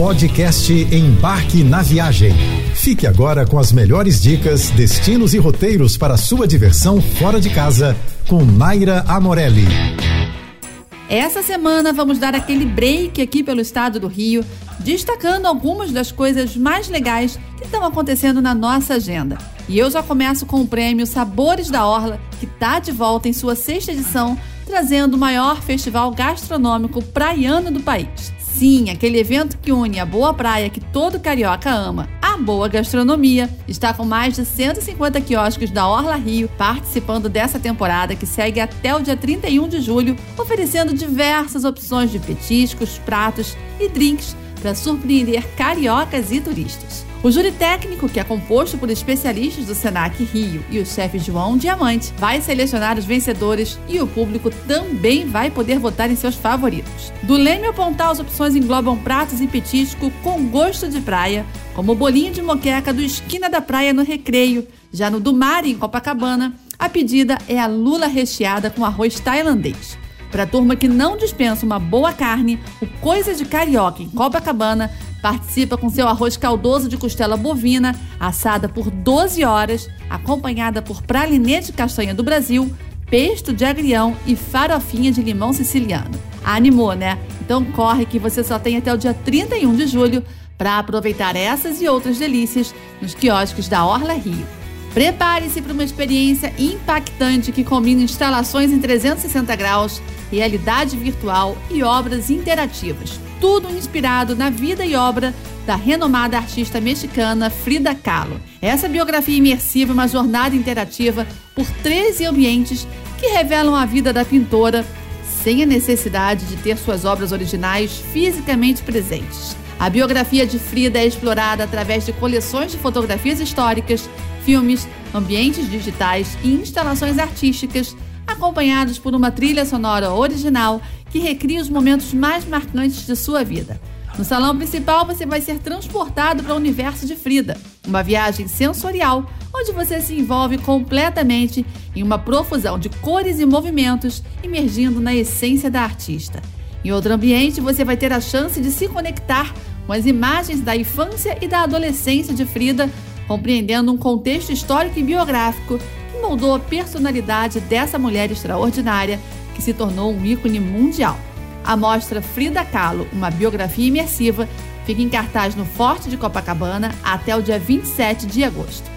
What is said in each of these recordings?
Podcast Embarque na Viagem. Fique agora com as melhores dicas, destinos e roteiros para sua diversão fora de casa com Naira Amorelli. Essa semana vamos dar aquele break aqui pelo estado do Rio, destacando algumas das coisas mais legais que estão acontecendo na nossa agenda. E eu já começo com o prêmio Sabores da Orla, que está de volta em sua sexta edição, trazendo o maior festival gastronômico praiano do país. Sim, aquele evento que une a boa praia que todo carioca ama, a boa gastronomia, está com mais de 150 quiosques da Orla Rio participando dessa temporada que segue até o dia 31 de julho, oferecendo diversas opções de petiscos, pratos e drinks para surpreender cariocas e turistas. O júri técnico, que é composto por especialistas do Senac Rio e o chefe João Diamante, vai selecionar os vencedores e o público também vai poder votar em seus favoritos. Do Leme ao Pontal, as opções englobam pratos e petisco com gosto de praia, como o bolinho de moqueca do Esquina da Praia no Recreio. Já no do Mar, em Copacabana, a pedida é a lula recheada com arroz tailandês. Para a turma que não dispensa uma boa carne, o Coisa de Carioca em Copacabana Participa com seu arroz caldoso de costela bovina, assada por 12 horas, acompanhada por pralinê de castanha do Brasil, pesto de agrião e farofinha de limão siciliano. Animou, né? Então corre que você só tem até o dia 31 de julho para aproveitar essas e outras delícias nos quiosques da Orla Rio. Prepare-se para uma experiência impactante que combina instalações em 360 graus, realidade virtual e obras interativas tudo inspirado na vida e obra da renomada artista mexicana Frida Kahlo. Essa biografia imersiva é uma jornada interativa por 13 ambientes que revelam a vida da pintora sem a necessidade de ter suas obras originais fisicamente presentes. A biografia de Frida é explorada através de coleções de fotografias históricas, filmes, ambientes digitais e instalações artísticas, acompanhados por uma trilha sonora original que recria os momentos mais marcantes de sua vida. No salão principal, você vai ser transportado para o universo de Frida, uma viagem sensorial onde você se envolve completamente em uma profusão de cores e movimentos, imergindo na essência da artista. Em outro ambiente, você vai ter a chance de se conectar com as imagens da infância e da adolescência de Frida, compreendendo um contexto histórico e biográfico moldou a personalidade dessa mulher extraordinária que se tornou um ícone mundial. A mostra Frida Kahlo, uma biografia imersiva, fica em cartaz no Forte de Copacabana até o dia 27 de agosto.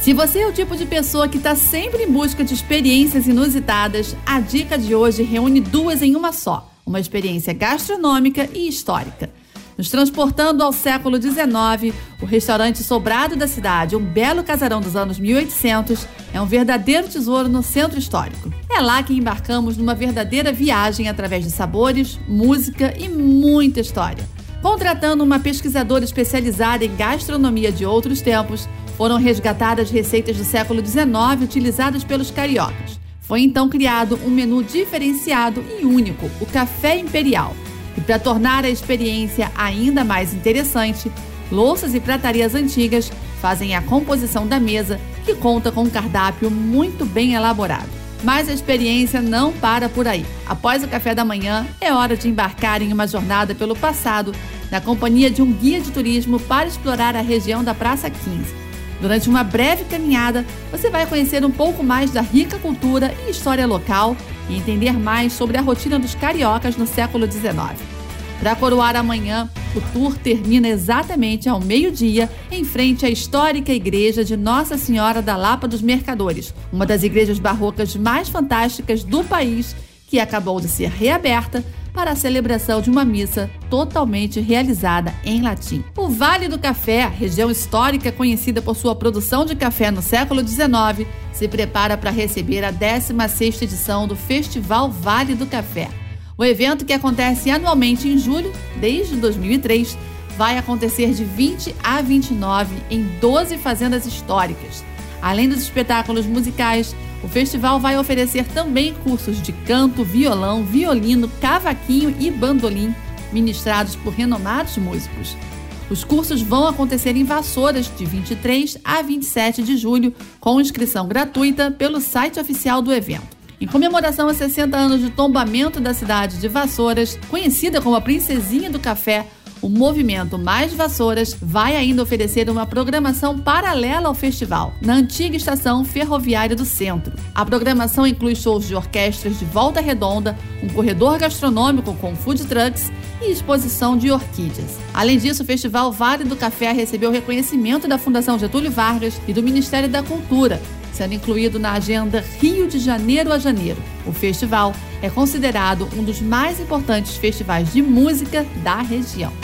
Se você é o tipo de pessoa que está sempre em busca de experiências inusitadas, a dica de hoje reúne duas em uma só: uma experiência gastronômica e histórica. Nos transportando ao século XIX, o restaurante Sobrado da cidade, um belo casarão dos anos 1800, é um verdadeiro tesouro no centro histórico. É lá que embarcamos numa verdadeira viagem através de sabores, música e muita história. Contratando uma pesquisadora especializada em gastronomia de outros tempos, foram resgatadas receitas do século XIX utilizadas pelos cariocas. Foi então criado um menu diferenciado e único, o Café Imperial e para tornar a experiência ainda mais interessante, louças e pratarias antigas fazem a composição da mesa, que conta com um cardápio muito bem elaborado. Mas a experiência não para por aí. Após o café da manhã, é hora de embarcar em uma jornada pelo passado, na companhia de um guia de turismo para explorar a região da Praça 15. Durante uma breve caminhada, você vai conhecer um pouco mais da rica cultura e história local e entender mais sobre a rotina dos cariocas no século XIX. Para coroar amanhã, o tour termina exatamente ao meio-dia, em frente à histórica igreja de Nossa Senhora da Lapa dos Mercadores, uma das igrejas barrocas mais fantásticas do país, que acabou de ser reaberta para a celebração de uma missa totalmente realizada em latim. O Vale do Café, região histórica conhecida por sua produção de café no século XIX, se prepara para receber a 16ª edição do Festival Vale do Café. O evento, que acontece anualmente em julho, desde 2003, vai acontecer de 20 a 29 em 12 fazendas históricas. Além dos espetáculos musicais, o festival vai oferecer também cursos de canto, violão, violino, cavaquinho e bandolim, ministrados por renomados músicos. Os cursos vão acontecer em Vassouras de 23 a 27 de julho, com inscrição gratuita pelo site oficial do evento. Em comemoração a 60 anos de tombamento da cidade de Vassouras, conhecida como a Princesinha do Café, o movimento Mais Vassouras vai ainda oferecer uma programação paralela ao festival, na antiga estação ferroviária do centro. A programação inclui shows de orquestras de volta redonda, um corredor gastronômico com food trucks e exposição de orquídeas. Além disso, o Festival Vale do Café recebeu reconhecimento da Fundação Getúlio Vargas e do Ministério da Cultura, sendo incluído na agenda Rio de Janeiro a Janeiro. O festival é considerado um dos mais importantes festivais de música da região.